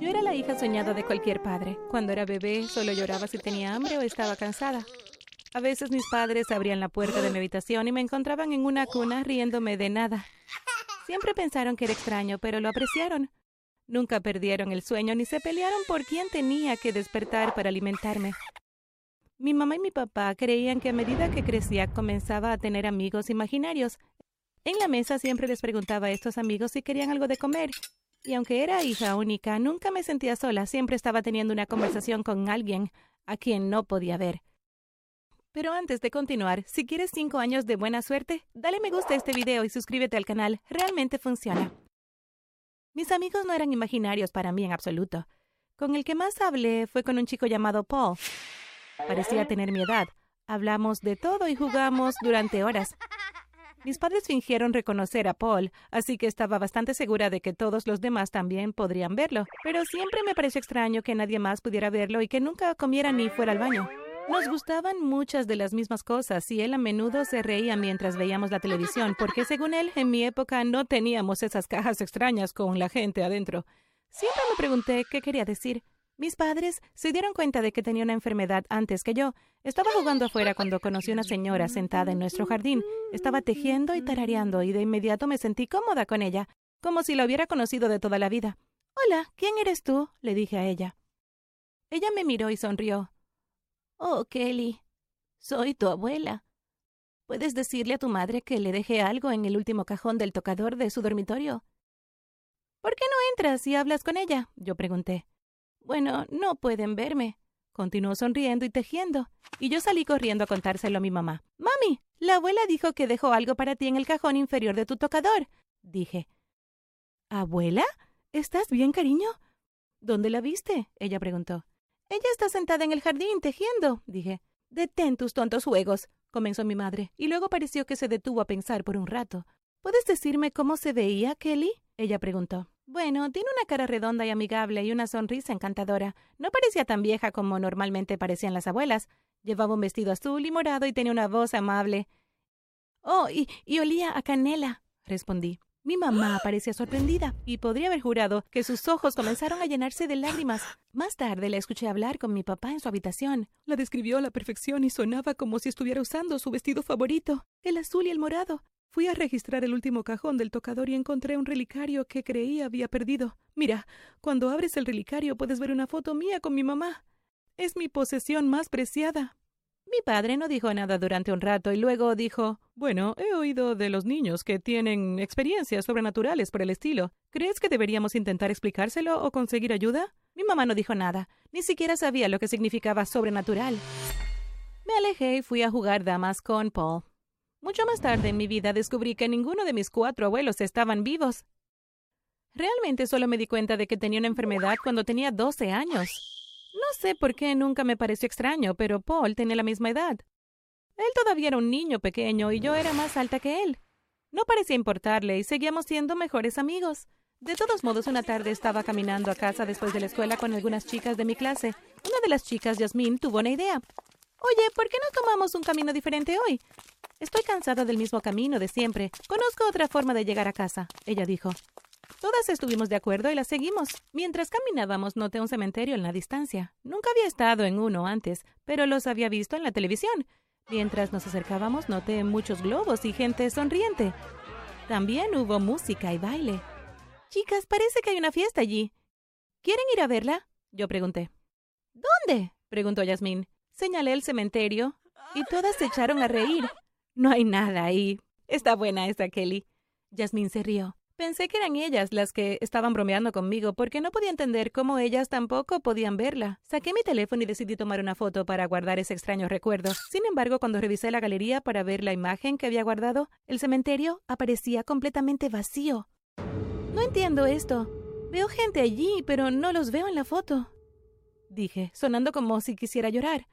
Yo era la hija soñada de cualquier padre. Cuando era bebé, solo lloraba si tenía hambre o estaba cansada. A veces mis padres abrían la puerta de mi habitación y me encontraban en una cuna riéndome de nada. Siempre pensaron que era extraño, pero lo apreciaron. Nunca perdieron el sueño ni se pelearon por quién tenía que despertar para alimentarme. Mi mamá y mi papá creían que a medida que crecía comenzaba a tener amigos imaginarios. En la mesa siempre les preguntaba a estos amigos si querían algo de comer y aunque era hija única, nunca me sentía sola, siempre estaba teniendo una conversación con alguien a quien no podía ver. Pero antes de continuar, si quieres cinco años de buena suerte, dale me gusta a este video y suscríbete al canal, realmente funciona. Mis amigos no eran imaginarios para mí en absoluto. Con el que más hablé fue con un chico llamado Paul. Parecía tener mi edad. Hablamos de todo y jugamos durante horas. Mis padres fingieron reconocer a Paul, así que estaba bastante segura de que todos los demás también podrían verlo. Pero siempre me pareció extraño que nadie más pudiera verlo y que nunca comiera ni fuera al baño. Nos gustaban muchas de las mismas cosas y él a menudo se reía mientras veíamos la televisión, porque según él, en mi época no teníamos esas cajas extrañas con la gente adentro. Siempre me pregunté qué quería decir. Mis padres se dieron cuenta de que tenía una enfermedad antes que yo. Estaba jugando afuera cuando conocí a una señora sentada en nuestro jardín. Estaba tejiendo y tarareando y de inmediato me sentí cómoda con ella, como si la hubiera conocido de toda la vida. Hola, ¿quién eres tú? le dije a ella. Ella me miró y sonrió. Oh, Kelly, soy tu abuela. ¿Puedes decirle a tu madre que le dejé algo en el último cajón del tocador de su dormitorio? ¿Por qué no entras y hablas con ella? yo pregunté. Bueno, no pueden verme. Continuó sonriendo y tejiendo, y yo salí corriendo a contárselo a mi mamá. Mami, la abuela dijo que dejó algo para ti en el cajón inferior de tu tocador, dije. ¿Abuela? ¿Estás bien, cariño? ¿Dónde la viste? ella preguntó. Ella está sentada en el jardín tejiendo, dije. Detén tus tontos juegos, comenzó mi madre, y luego pareció que se detuvo a pensar por un rato. ¿Puedes decirme cómo se veía, Kelly? ella preguntó. Bueno, tiene una cara redonda y amigable y una sonrisa encantadora. No parecía tan vieja como normalmente parecían las abuelas. Llevaba un vestido azul y morado y tenía una voz amable. Oh, y, y olía a canela, respondí. Mi mamá parecía sorprendida y podría haber jurado que sus ojos comenzaron a llenarse de lágrimas. Más tarde la escuché hablar con mi papá en su habitación. La describió a la perfección y sonaba como si estuviera usando su vestido favorito, el azul y el morado. Fui a registrar el último cajón del tocador y encontré un relicario que creí había perdido. Mira, cuando abres el relicario puedes ver una foto mía con mi mamá. Es mi posesión más preciada. Mi padre no dijo nada durante un rato y luego dijo Bueno, he oído de los niños que tienen experiencias sobrenaturales por el estilo. ¿Crees que deberíamos intentar explicárselo o conseguir ayuda? Mi mamá no dijo nada, ni siquiera sabía lo que significaba sobrenatural. Me alejé y fui a jugar damas con Paul. Mucho más tarde en mi vida descubrí que ninguno de mis cuatro abuelos estaban vivos. Realmente solo me di cuenta de que tenía una enfermedad cuando tenía 12 años. No sé por qué nunca me pareció extraño, pero Paul tenía la misma edad. Él todavía era un niño pequeño y yo era más alta que él. No parecía importarle y seguíamos siendo mejores amigos. De todos modos, una tarde estaba caminando a casa después de la escuela con algunas chicas de mi clase. Una de las chicas, Yasmín, tuvo una idea. Oye, ¿por qué no tomamos un camino diferente hoy? Estoy cansada del mismo camino de siempre. Conozco otra forma de llegar a casa, ella dijo. Todas estuvimos de acuerdo y la seguimos. Mientras caminábamos noté un cementerio en la distancia. Nunca había estado en uno antes, pero los había visto en la televisión. Mientras nos acercábamos noté muchos globos y gente sonriente. También hubo música y baile. Chicas, parece que hay una fiesta allí. ¿Quieren ir a verla? Yo pregunté. ¿Dónde? preguntó Yasmín. Señalé el cementerio y todas se echaron a reír. No hay nada ahí. Está buena esa Kelly. Jasmine se rió. Pensé que eran ellas las que estaban bromeando conmigo porque no podía entender cómo ellas tampoco podían verla. Saqué mi teléfono y decidí tomar una foto para guardar ese extraño recuerdo. Sin embargo, cuando revisé la galería para ver la imagen que había guardado, el cementerio aparecía completamente vacío. No entiendo esto. Veo gente allí, pero no los veo en la foto. Dije, sonando como si quisiera llorar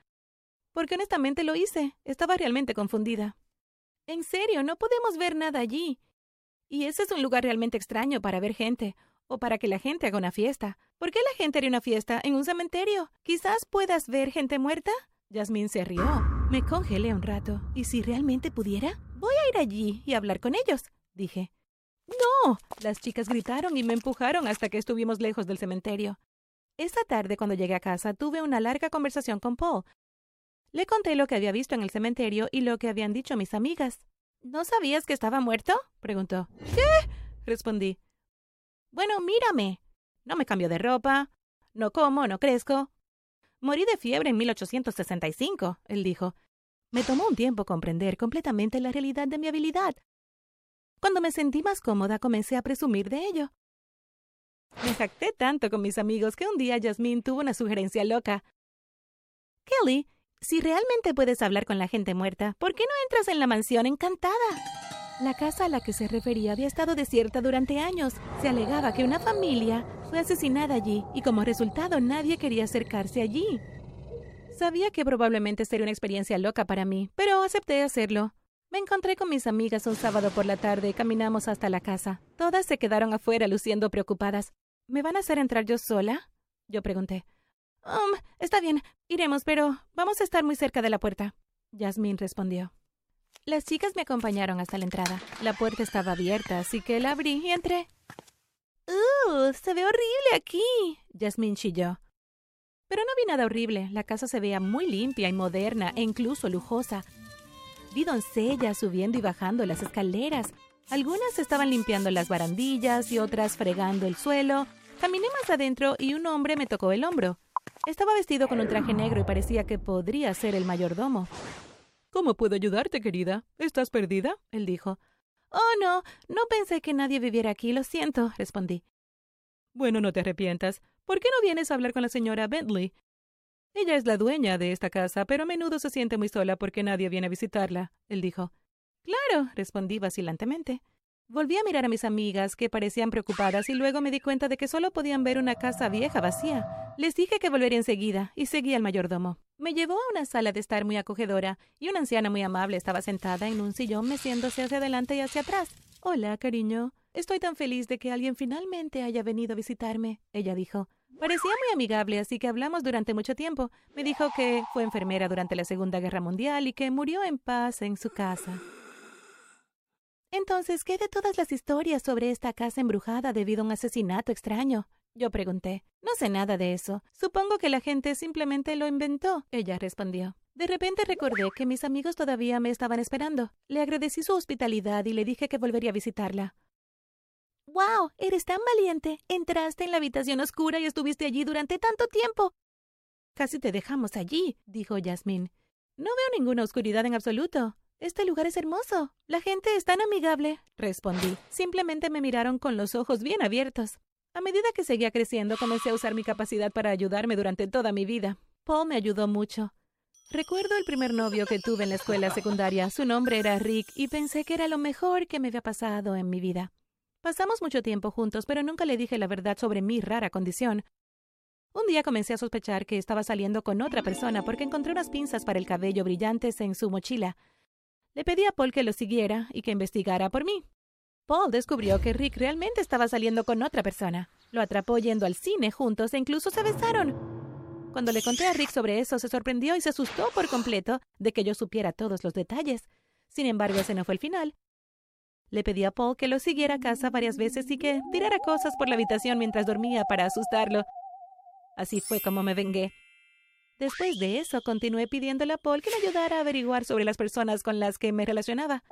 porque honestamente lo hice. Estaba realmente confundida. En serio, no podemos ver nada allí. Y ese es un lugar realmente extraño para ver gente, o para que la gente haga una fiesta. ¿Por qué la gente haría una fiesta en un cementerio? Quizás puedas ver gente muerta. Yasmín se rió. Me congelé un rato. ¿Y si realmente pudiera? Voy a ir allí y hablar con ellos, dije. ¡No! Las chicas gritaron y me empujaron hasta que estuvimos lejos del cementerio. Esa tarde, cuando llegué a casa, tuve una larga conversación con Paul. Le conté lo que había visto en el cementerio y lo que habían dicho mis amigas. ¿No sabías que estaba muerto? preguntó. ¿Qué? respondí. Bueno, mírame. No me cambio de ropa. No como, no crezco. Morí de fiebre en 1865, él dijo. Me tomó un tiempo comprender completamente la realidad de mi habilidad. Cuando me sentí más cómoda, comencé a presumir de ello. Me jacté tanto con mis amigos que un día Jasmine tuvo una sugerencia loca. Kelly, si realmente puedes hablar con la gente muerta, ¿por qué no entras en la mansión encantada? La casa a la que se refería había estado desierta durante años. Se alegaba que una familia fue asesinada allí y como resultado nadie quería acercarse allí. Sabía que probablemente sería una experiencia loca para mí, pero acepté hacerlo. Me encontré con mis amigas un sábado por la tarde y caminamos hasta la casa. Todas se quedaron afuera luciendo preocupadas. ¿Me van a hacer entrar yo sola? Yo pregunté. Um, está bien, iremos, pero vamos a estar muy cerca de la puerta. Jasmine respondió. Las chicas me acompañaron hasta la entrada. La puerta estaba abierta, así que la abrí y entré. ¡Uh! Se ve horrible aquí. Jasmine chilló. Pero no vi nada horrible. La casa se veía muy limpia y moderna e incluso lujosa. Vi doncellas subiendo y bajando las escaleras. Algunas estaban limpiando las barandillas y otras fregando el suelo. Caminé más adentro y un hombre me tocó el hombro. Estaba vestido con un traje negro y parecía que podría ser el mayordomo. ¿Cómo puedo ayudarte, querida? ¿Estás perdida? él dijo. Oh, no, no pensé que nadie viviera aquí, lo siento, respondí. Bueno, no te arrepientas. ¿Por qué no vienes a hablar con la señora Bentley? Ella es la dueña de esta casa, pero a menudo se siente muy sola porque nadie viene a visitarla, él dijo. Claro, respondí vacilantemente. Volví a mirar a mis amigas, que parecían preocupadas, y luego me di cuenta de que solo podían ver una casa vieja vacía. Les dije que volvería enseguida, y seguí al mayordomo. Me llevó a una sala de estar muy acogedora, y una anciana muy amable estaba sentada en un sillón meciéndose hacia adelante y hacia atrás. Hola, cariño. Estoy tan feliz de que alguien finalmente haya venido a visitarme, ella dijo. Parecía muy amigable, así que hablamos durante mucho tiempo. Me dijo que fue enfermera durante la Segunda Guerra Mundial y que murió en paz en su casa. Entonces, ¿qué de todas las historias sobre esta casa embrujada debido a un asesinato extraño? Yo pregunté. No sé nada de eso. Supongo que la gente simplemente lo inventó. Ella respondió. De repente recordé que mis amigos todavía me estaban esperando. Le agradecí su hospitalidad y le dije que volvería a visitarla. ¡Wow! Eres tan valiente. Entraste en la habitación oscura y estuviste allí durante tanto tiempo. Casi te dejamos allí, dijo Jasmine. No veo ninguna oscuridad en absoluto. Este lugar es hermoso. La gente es tan amigable, respondí. Simplemente me miraron con los ojos bien abiertos. A medida que seguía creciendo, comencé a usar mi capacidad para ayudarme durante toda mi vida. Paul me ayudó mucho. Recuerdo el primer novio que tuve en la escuela secundaria. Su nombre era Rick y pensé que era lo mejor que me había pasado en mi vida. Pasamos mucho tiempo juntos, pero nunca le dije la verdad sobre mi rara condición. Un día comencé a sospechar que estaba saliendo con otra persona porque encontré unas pinzas para el cabello brillantes en su mochila. Le pedí a Paul que lo siguiera y que investigara por mí. Paul descubrió que Rick realmente estaba saliendo con otra persona. Lo atrapó yendo al cine juntos e incluso se besaron. Cuando le conté a Rick sobre eso, se sorprendió y se asustó por completo de que yo supiera todos los detalles. Sin embargo, ese no fue el final. Le pedí a Paul que lo siguiera a casa varias veces y que tirara cosas por la habitación mientras dormía para asustarlo. Así fue como me vengué. Después de eso, continué pidiéndole a Paul que me ayudara a averiguar sobre las personas con las que me relacionaba.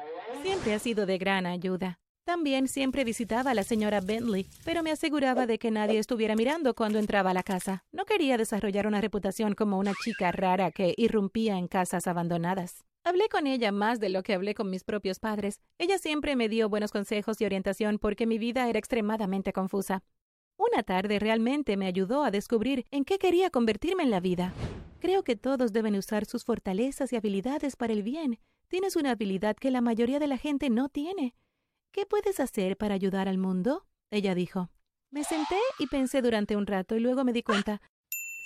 Siempre ha sido de gran ayuda. También siempre visitaba a la señora Bentley, pero me aseguraba de que nadie estuviera mirando cuando entraba a la casa. No quería desarrollar una reputación como una chica rara que irrumpía en casas abandonadas. Hablé con ella más de lo que hablé con mis propios padres. Ella siempre me dio buenos consejos y orientación porque mi vida era extremadamente confusa. Una tarde realmente me ayudó a descubrir en qué quería convertirme en la vida. Creo que todos deben usar sus fortalezas y habilidades para el bien. Tienes una habilidad que la mayoría de la gente no tiene. ¿Qué puedes hacer para ayudar al mundo? Ella dijo. Me senté y pensé durante un rato y luego me di cuenta.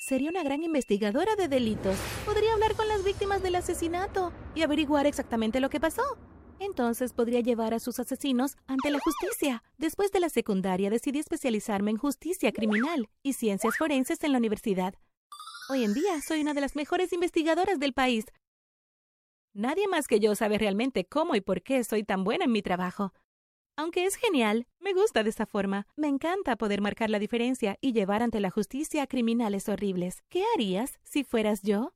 Sería una gran investigadora de delitos. Podría hablar con las víctimas del asesinato y averiguar exactamente lo que pasó. Entonces podría llevar a sus asesinos ante la justicia. Después de la secundaria decidí especializarme en justicia criminal y ciencias forenses en la universidad. Hoy en día soy una de las mejores investigadoras del país. Nadie más que yo sabe realmente cómo y por qué soy tan buena en mi trabajo. Aunque es genial, me gusta de esa forma. Me encanta poder marcar la diferencia y llevar ante la justicia a criminales horribles. ¿Qué harías si fueras yo?